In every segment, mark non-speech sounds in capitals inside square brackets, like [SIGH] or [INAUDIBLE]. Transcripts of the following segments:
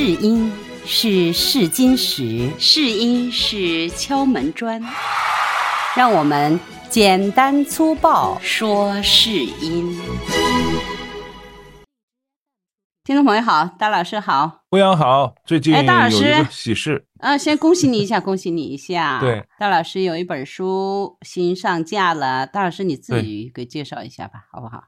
试音是试金石，试音是敲门砖，让我们简单粗暴。说试音。听众朋友好，大老师好，胡杨好，最近哎大老有一个师喜事，啊，先恭喜你一下，[LAUGHS] 恭喜你一下。对，大老师有一本书新上架了，大老师你自己给介绍一下吧，好不好？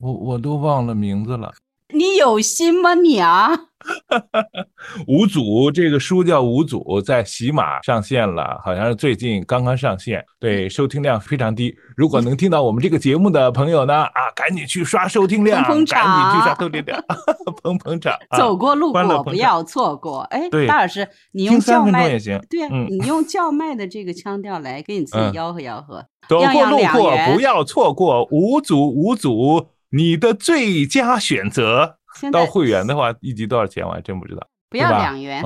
我我都忘了名字了。你有心吗你啊？[LAUGHS] 五组这个书叫五组，在喜马上线了，好像是最近刚刚上线，对，收听量非常低。如果能听到我们这个节目的朋友呢，啊，赶紧去刷收听量，捧捧场赶紧去刷收听量，[LAUGHS] 捧捧场。啊走过路过不要错过。哎，对大老师，你用叫卖也行。对啊，嗯你用叫卖的这个腔调来给你自己嗯吆喝吆喝。走过路过不要错过五组五祖，你的最佳选择。到会员的话，一集多少钱我还真不知道。不要两元，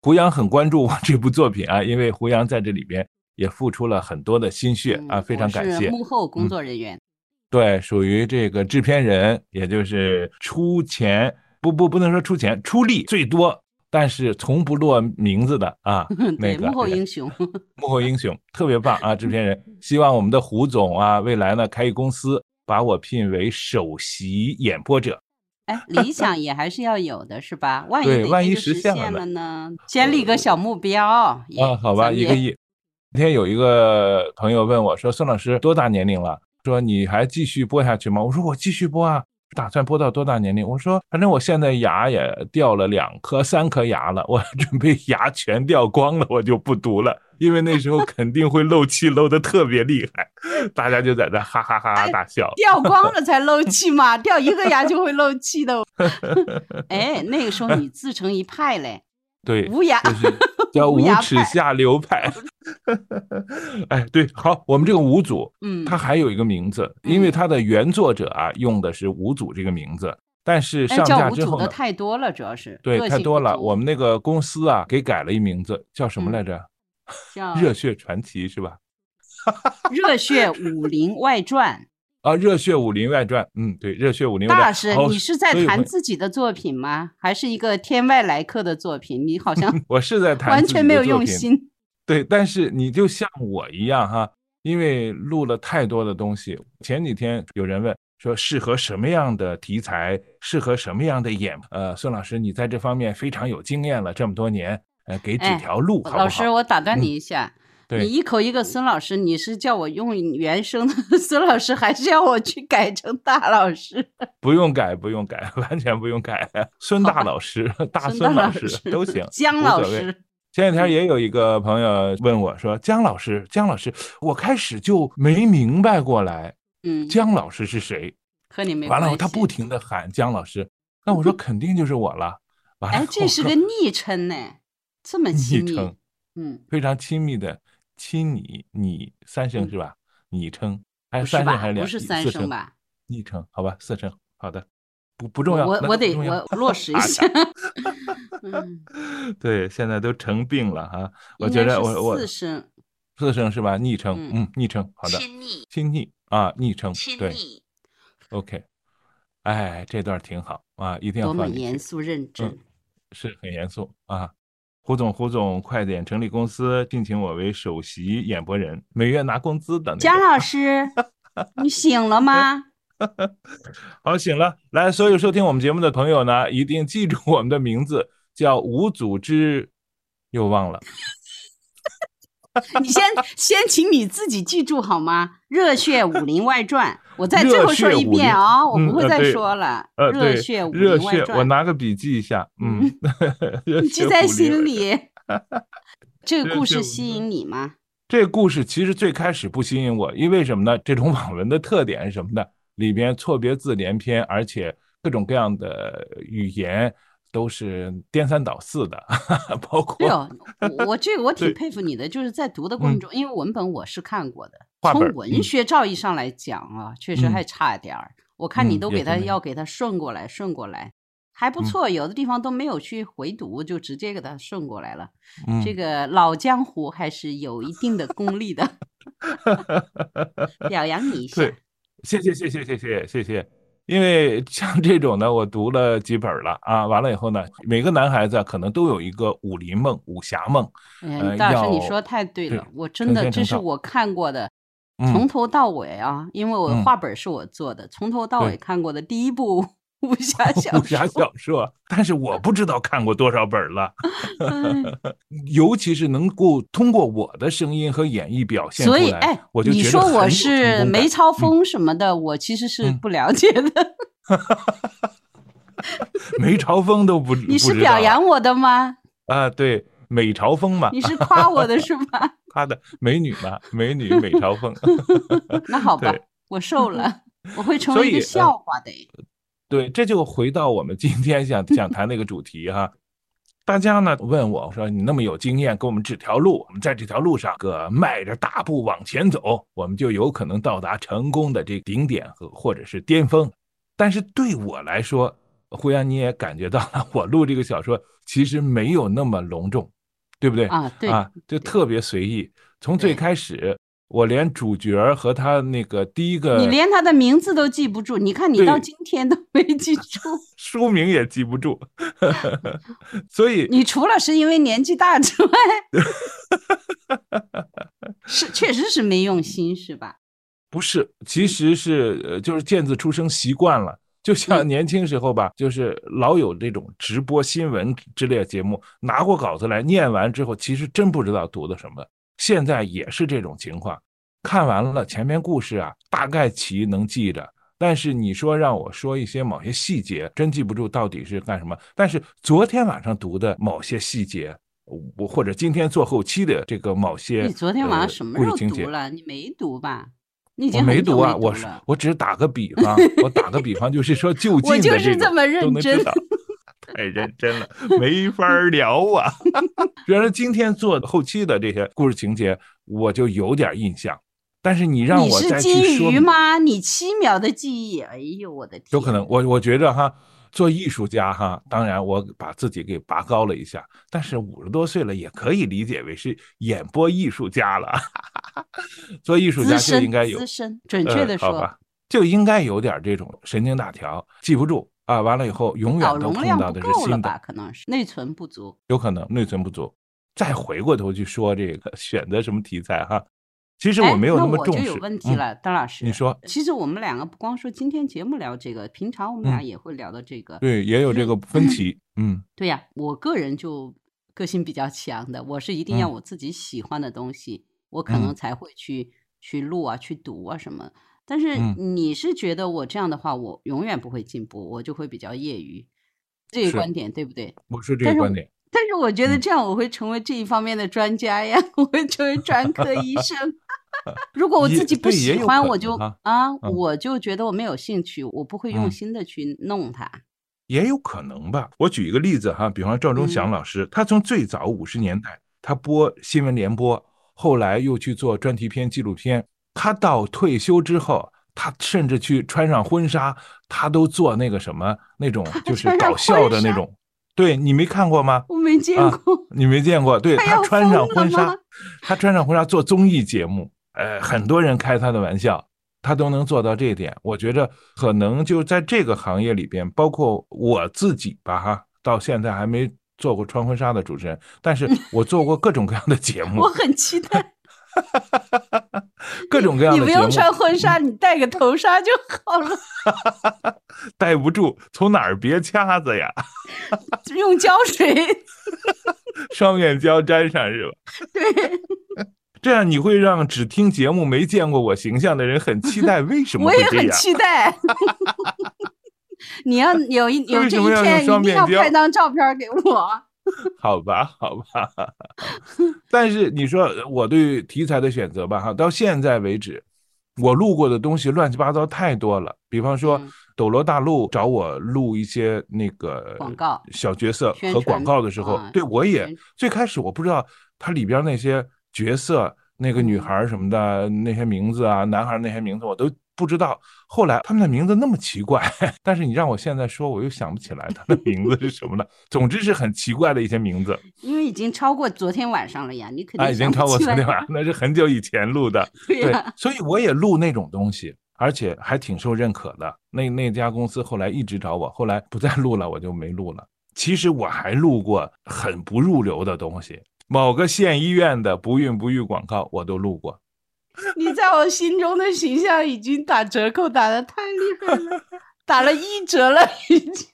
胡杨很关注我这部作品啊，因为胡杨在这里边也付出了很多的心血啊，嗯非常感谢。幕后工嗯作人员，对，属于这个制片人，也就是出钱不不不能说出钱，出力最多，但是从不落名字的啊，[LAUGHS] 那，个幕后英雄。幕后英雄特别棒啊！制片人，[LAUGHS] 希望我们的胡总啊，未来呢开一公司，把我聘为首席演播者。哎，理想也还是要有的，是吧？[LAUGHS] 万一对万一实实现了呢？先立个小目标。也啊，好吧，一个亿。那天有一个朋友问我说：“孙老师多大年龄了？说你还继续播下去吗？”我说：“我继续播啊，打算播到多大年龄？”我说：“反正我现在牙也掉了两颗、三颗牙了，我 [LAUGHS] 准备牙全掉光了，我就不读了，因为那时候肯定会漏气漏的特别厉害。”大家就在那哈哈哈哈大笑。掉光了 [LAUGHS] 才漏气嘛，掉一个牙就会漏气的。[LAUGHS] 哎，那个时候你自成一派嘞，对，无涯就是叫无耻下流派。[LAUGHS] 哎，对，好，我们这个五组，嗯，它还有一个名字，因为嗯它的原作者啊用的是五组这个名字，但是哎上架之后呢，太多了，主要是对，太多了。我们那个公司啊给改了一名字，叫什么嗯来着？叫热血传奇是吧？热血武林外传。啊，热血武林外传，嗯，对，热血武林外传。大老师，你是在谈自己的作品吗？还是一个天外来客的作品？你好像 [LAUGHS] 我是在谈完全没有用心。对，但是你就像我一样哈，因为录了太多的东西。前几天有人问说适合什么样的题材，适合什么样的演？呃，孙老师，你在这方面非常有经验了，这么多年，呃，给几哎条路好不好？老师，我打断嗯你一下，对你一口一个孙老师，你是叫我用原声的 [LAUGHS] 孙老师，还是要我去改成大老师？[LAUGHS] 不用改，不用改，[LAUGHS] 完全不用改。孙大老师、大孙孙老师都行，姜老师，前几天也有一个朋友问我说：“姜老师，姜老师，我开始就没明白过来，嗯，姜老师是谁？”和你没完了，他不停的喊姜老师，那我说肯定就是我了。完了，哎，这是个昵称呢，这么亲密。昵称，嗯，非常亲密的亲你你三声嗯是吧？昵称还不是三声还是？两不是三四声？吧？昵称好吧，四声好的，不不重要，我我得我落实一啊下。嗯，[LAUGHS] 对，现在都成病了哈。我觉得我我四声，四声是吧？昵称，嗯嗯，昵称好的，亲昵，亲昵啊，昵称对亲昵，，OK。哎，这段挺好啊，一定要多么严肃认真。是很严肃啊。胡总，胡总，快点成立公司，聘请我为首席演播人，每月拿工资的那种。姜老师，你醒了吗？[LAUGHS] 好，醒了。来，所有收听我们节目的朋友呢，一定记住我们的名字，叫无组织，又忘了。[LAUGHS] 你先先请你自己记住好吗？《热血武林外传》，我再最后说一遍啊、我不会再说了。呃，热血武，林外传》，我拿个笔记一下。嗯 [LAUGHS] [LAUGHS] 你记在心里。这个故事吸引你吗？这个故事其实最开始不吸引我，因为什么呢？这种网文的特点是什么呢？里边错别字连篇，而且各种各样的语言都是颠三倒四的，[LAUGHS] 包括对哦，我我这个我挺佩服你的，就是在读的过程嗯中，因为文本我是看过的，从文学造诣上来讲啊，确实嗯还差点儿。我看你嗯都给他要给他顺过来，顺过来，还不嗯错。有的地方都没有去回读，就直接给他顺过来了。嗯这个老江湖还是有一定的功力的，[LAUGHS] 表扬你一下。对，谢谢谢谢谢谢谢谢。因为像这种呢，我读了几本了啊，完了以后呢，每个男孩子可能都有一个武林梦、武侠梦。哎，大老师，你说太对了，我真的这是我看过的，从头到尾啊，因为我画本是我做的，从头到尾看过的第一部。[LAUGHS] 武侠 [LAUGHS] 小武侠小说，但是我不知道看过多少本了，[LAUGHS] 尤其是能够通过我的声音和演绎表现出来，所以哎，我就你说我是梅超风什么的，我其实是不了解的。梅超风都不，你是表扬我的吗？啊，对，美朝风嘛，你是夸我的是吗？夸的美女嘛，美女美朝风。那好吧，我瘦了，我会成为一个笑话的。对，这就回到我们今天想想谈那个主题哈。大家呢问我说：“你那么有经验，给我们指条路，我们在这条路上个迈着大步往前走，我们就有可能到达成功的这顶点和或者是巅峰。”但是对我来说，胡杨你也感觉到了，我录这个小说其实没有那么隆重，对不对？啊，对啊，就特别随意，从最开始。我连主角和他那个第一个，你连他的名字都记不住，你看你到今天都没记住，[LAUGHS] 书名也记不住，[LAUGHS] 所以你除了是因为年纪大之外，[LAUGHS] 是确实是没用心是吧？不是，其实是呃，就是见字出生习惯了，就像年轻时候吧，就是老有这种直播新闻之类的节目，拿过稿子来念完之后，其实真不知道读的什么。现在也是这种情况，看完了前面故事啊，大概其能记着，但是你说让我说一些某些细节，真记不住到底是干什么。但是昨天晚上读的某些细节，我或者今天做后期的这个某些，你昨天晚上什么时候读了？你没读吧？你已经没读啊！我我只是打个比方，[LAUGHS] 我打个比方就是说就近的这么认真。[LAUGHS] 太认真了，没法聊啊！[LAUGHS] 原来今天做后期的这些故事情节，我就有点印象。但是你让我再去说吗？你七秒的记忆，哎呦我的天！有可能，我我觉着哈，做艺术家哈，当然我把自己给拔高了一下，但是五十多岁了也可以理解为是演播艺术家了。[LAUGHS] 做艺术家就应该有资深，准确的说，好吧，就应该有点这种神经大条，记不住。啊，完了以后永远都碰到的是新的，可能是内存不足，有可能内存不足。再回过头去说这个选择什么题材哈，其实我没有那么重视。那我就有问题了，邓老师，你说，其实我们两个不光说今天节目聊这个，平常我们俩也会聊到这个，对，也有这个分歧。嗯，对呀，我个人就个性比较强的，我是一定要我自己喜欢的东西，我可能才会去去录啊，去读啊什么。但是你是觉得我这样的话，我永远不会进步，我就会比较业余，这个观点对不对？我是这个观点。但是我觉得这样我会成为这一方面的专家呀，[LAUGHS] 我会成为专科医生。[LAUGHS] 如果我自己不喜欢，我就啊，我就觉得我没有兴趣，我不会用心的去弄它。也有可能吧。我举一个例子哈，比方赵忠祥老师，他从最早五十年代他播新闻联播，后来又去做专题片、纪录片。他到退休之后，他甚至去穿上婚纱，他都做那个什么那种，就是搞笑的那种。对你没看过吗？我没见过，你没见过。对他穿上婚纱，他穿上婚纱做综艺节目，呃，很多人开他的玩笑，他都能做到这一点。我觉着可能就在这个行业里边，包括我自己吧，哈，到现在还没做过穿婚纱的主持人，但是 [LAUGHS] 我做过各种各样的节目，我很期待。[LAUGHS] 各种各样的你不用穿婚纱，你戴个头纱就好了。[LAUGHS] 戴不住，从哪儿别掐子呀？[LAUGHS] 用胶水，双面胶粘上是吧？对，这样你会让只听节目没见过我形象的人很期待。为什么？我也很期待。你要有一有这一天，一定要拍张照片给我。[LAUGHS] 好吧，好吧，[LAUGHS] 但是你说我对题材的选择吧，哈，到现在为止，我录过的东西乱七八糟太多了。比方说，斗罗大陆找我录一些那个广告小角色和广告的时候，对我也最开始我不知道它里边那些角色，那个女孩什么的那些名字啊，男孩那些名字我都。不知道后来他们的名字那么奇怪，[LAUGHS] 但是你让我现在说，我又想不起来他的名字是什么了。总之是很奇怪的一些名字，因为已经超过昨天晚上了呀，你肯定啊，已经超过昨天晚上，那是很久以前录的。对所以我也录那种东西，而且还挺受认可的。那那家公司后来一直找我，后来不再录了，我就没录了。其实我还录过很不入流的东西，某个县医院的不孕不育广告我都录过。你在我心中的形象已经打折扣打的太厉害了，打了一折了已经。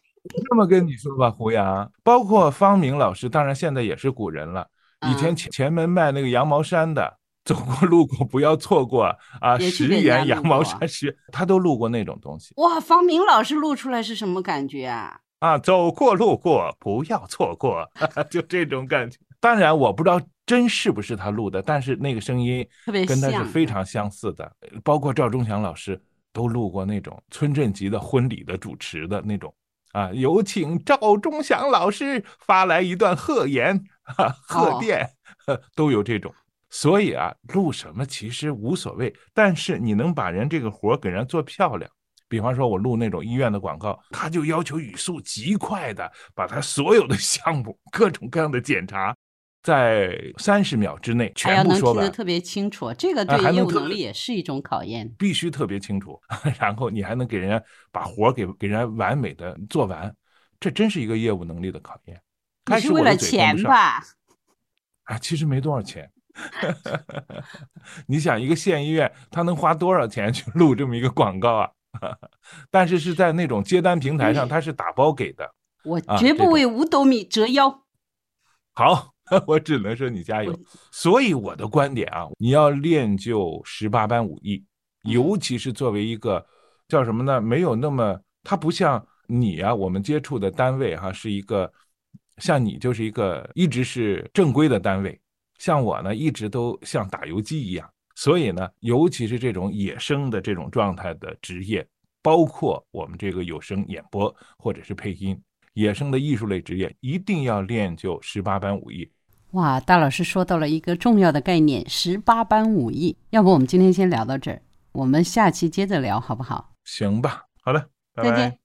这么跟你说吧，胡杨，包括方明老师，当然现在也是古人了。以前前前门卖那个羊毛衫的，走过路过不要错过啊！十元羊毛衫十，他都录过那种东西。哇，方明老师录出来是什么感觉啊？啊，走过路过不要错过，[LAUGHS] 就这种感觉。当然我不知道真是不是他录的，但是那个声音跟他是非常相似的。包括赵忠祥老师都录过那种村镇级的婚礼的主持的那种。啊，有请赵忠祥老师发来一段贺言，贺电，[LAUGHS] 都有这种。所以啊，录什么其实无所谓，但是你能把人这个活给人做漂亮。比方说，我录那种医院的广告，他就要求语速极快的，把他所有的项目、各种各样的检查。在三十秒之内全部说完，特别清楚，这个对业务能力也是一种考验。必须特别清楚，[LAUGHS] 然后你还能给人家把活给给人家完美的做完，这真是一个业务能力的考验。你是为了钱吧？啊，其实没多少钱。[LAUGHS] 你想，一个县医院他能花多少钱去录这么一个广告啊？[LAUGHS] 但是是在那种接单平台上，他是打包给的。我绝不为五斗米折腰。好。[LAUGHS] 我只能说你加油。所以我的观点啊，你要练就十八般武艺，尤其是作为一个叫什么呢？没有那么，它不像你啊，我们接触的单位哈，是一个像你就是一个一直是正规的单位，像我呢，一直都像打游击一样。所以呢，尤其是这种野生的这种状态的职业，包括我们这个有声演播或者是配音。野生的艺术类职业一定要练就十八般武艺。哇，大老师说到了一个重要的概念——十八般武艺。要不我们今天先聊到这儿，我们下期接着聊，好不好？行吧，好的，再见。